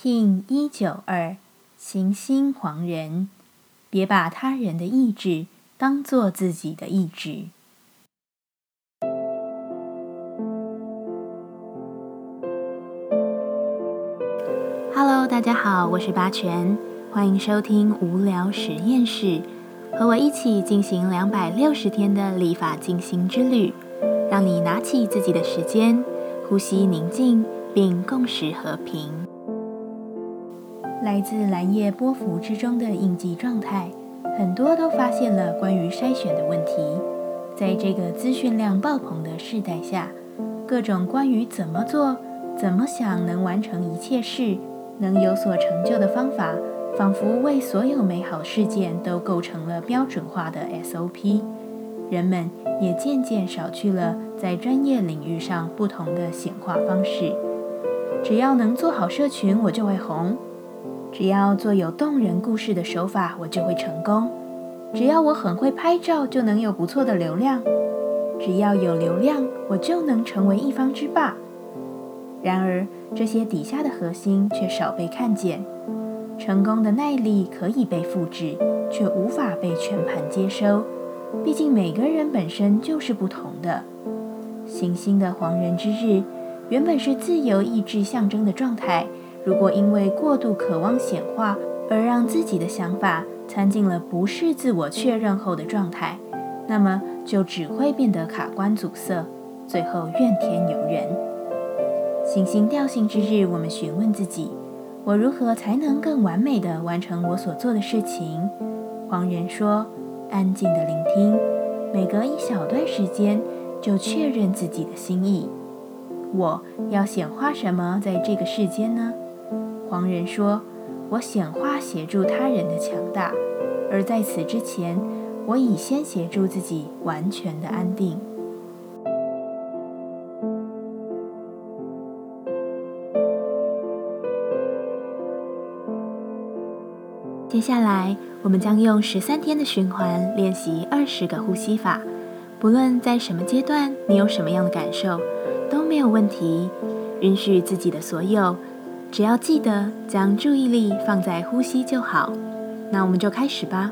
King 一九二，行星黄人，别把他人的意志当做自己的意志。Hello，大家好，我是八全，欢迎收听无聊实验室，和我一起进行两百六十天的立法进行之旅，让你拿起自己的时间，呼吸宁静，并共识和平。来自蓝叶波幅之中的应激状态，很多都发现了关于筛选的问题。在这个资讯量爆棚的时代下，各种关于怎么做、怎么想能完成一切事、能有所成就的方法，仿佛为所有美好事件都构成了标准化的 SOP。人们也渐渐少去了在专业领域上不同的显化方式。只要能做好社群，我就会红。只要做有动人故事的手法，我就会成功；只要我很会拍照，就能有不错的流量；只要有流量，我就能成为一方之霸。然而，这些底下的核心却少被看见。成功的耐力可以被复制，却无法被全盘接收。毕竟，每个人本身就是不同的。行星的黄人之日，原本是自由意志象征的状态。如果因为过度渴望显化而让自己的想法掺进了不是自我确认后的状态，那么就只会变得卡关阻塞，最后怨天尤人。行星调性之日，我们询问自己：我如何才能更完美的完成我所做的事情？黄人说：安静的聆听，每隔一小段时间就确认自己的心意。我要显化什么在这个世间呢？黄人说：“我显化协助他人的强大，而在此之前，我已先协助自己完全的安定。”接下来，我们将用十三天的循环练习二十个呼吸法。不论在什么阶段，你有什么样的感受，都没有问题。允许自己的所有。只要记得将注意力放在呼吸就好，那我们就开始吧。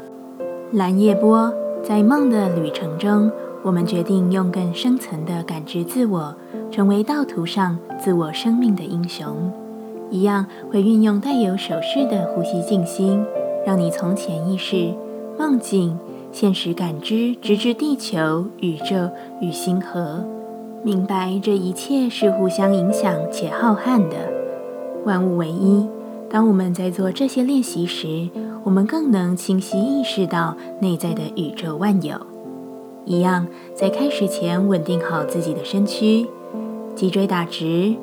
蓝夜波在梦的旅程中，我们决定用更深层的感知自我，成为道途上自我生命的英雄。一样会运用带有手势的呼吸静心，让你从潜意识、梦境、现实感知，直至地球、宇宙与星河，明白这一切是互相影响且浩瀚的。万物为一。当我们在做这些练习时，我们更能清晰意识到内在的宇宙万有。一样，在开始前稳定好自己的身躯，脊椎打直，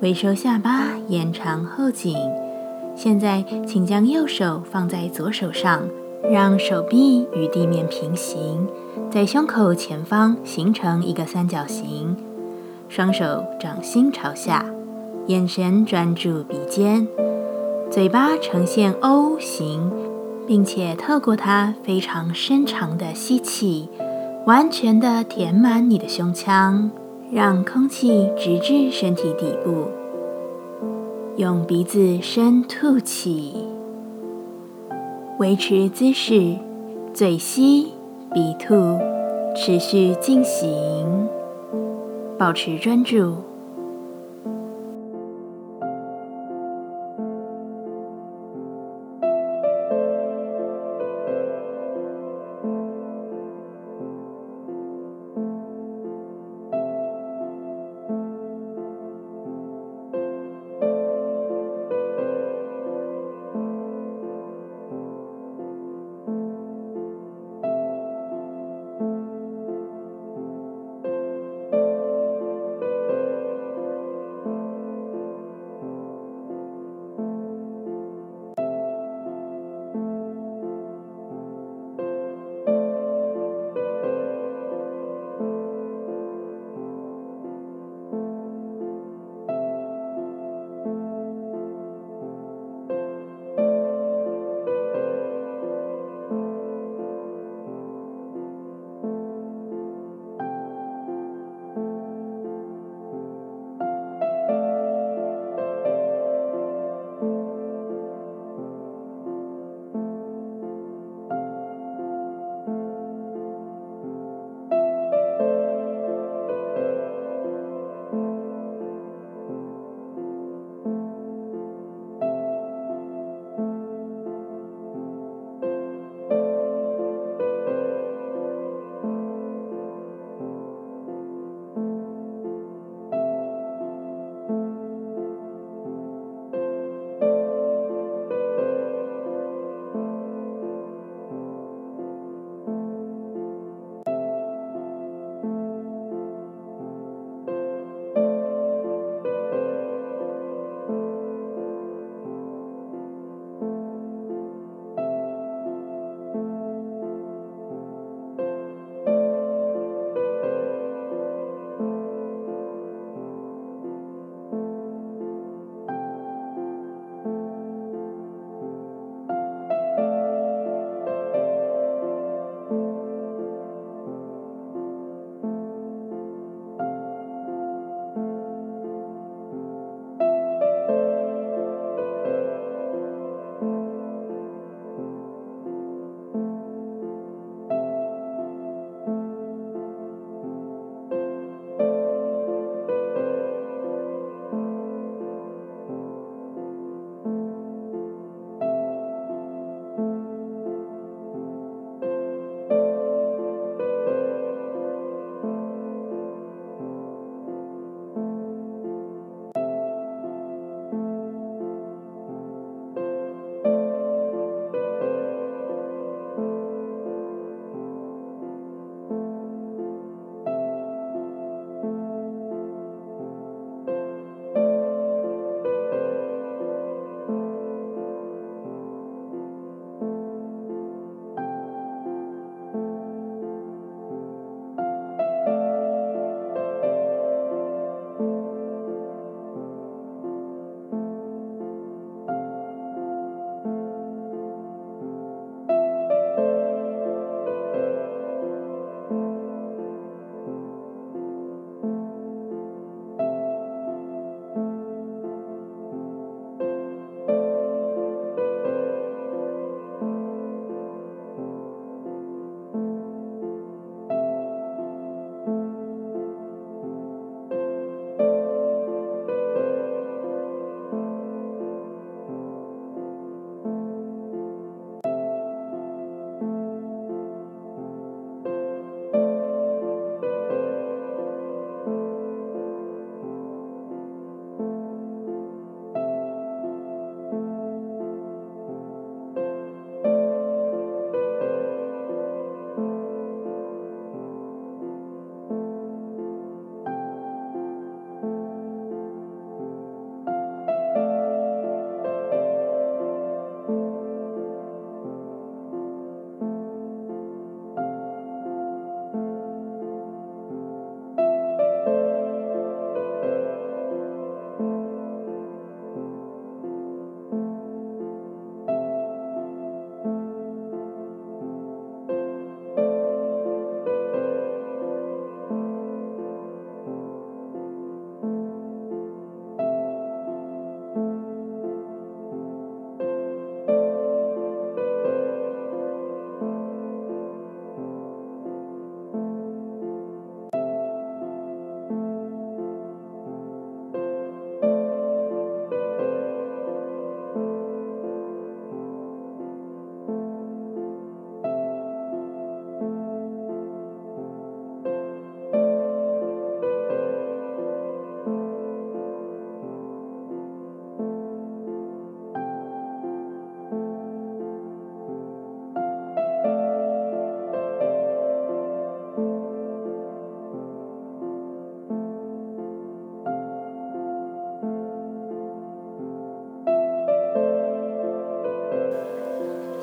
微收下巴，延长后颈。现在，请将右手放在左手上，让手臂与地面平行，在胸口前方形成一个三角形，双手掌心朝下。眼神专注鼻尖，嘴巴呈现 O 型，并且透过它非常深长的吸气，完全的填满你的胸腔，让空气直至身体底部。用鼻子深吐气，维持姿势，嘴吸鼻吐，持续进行，保持专注。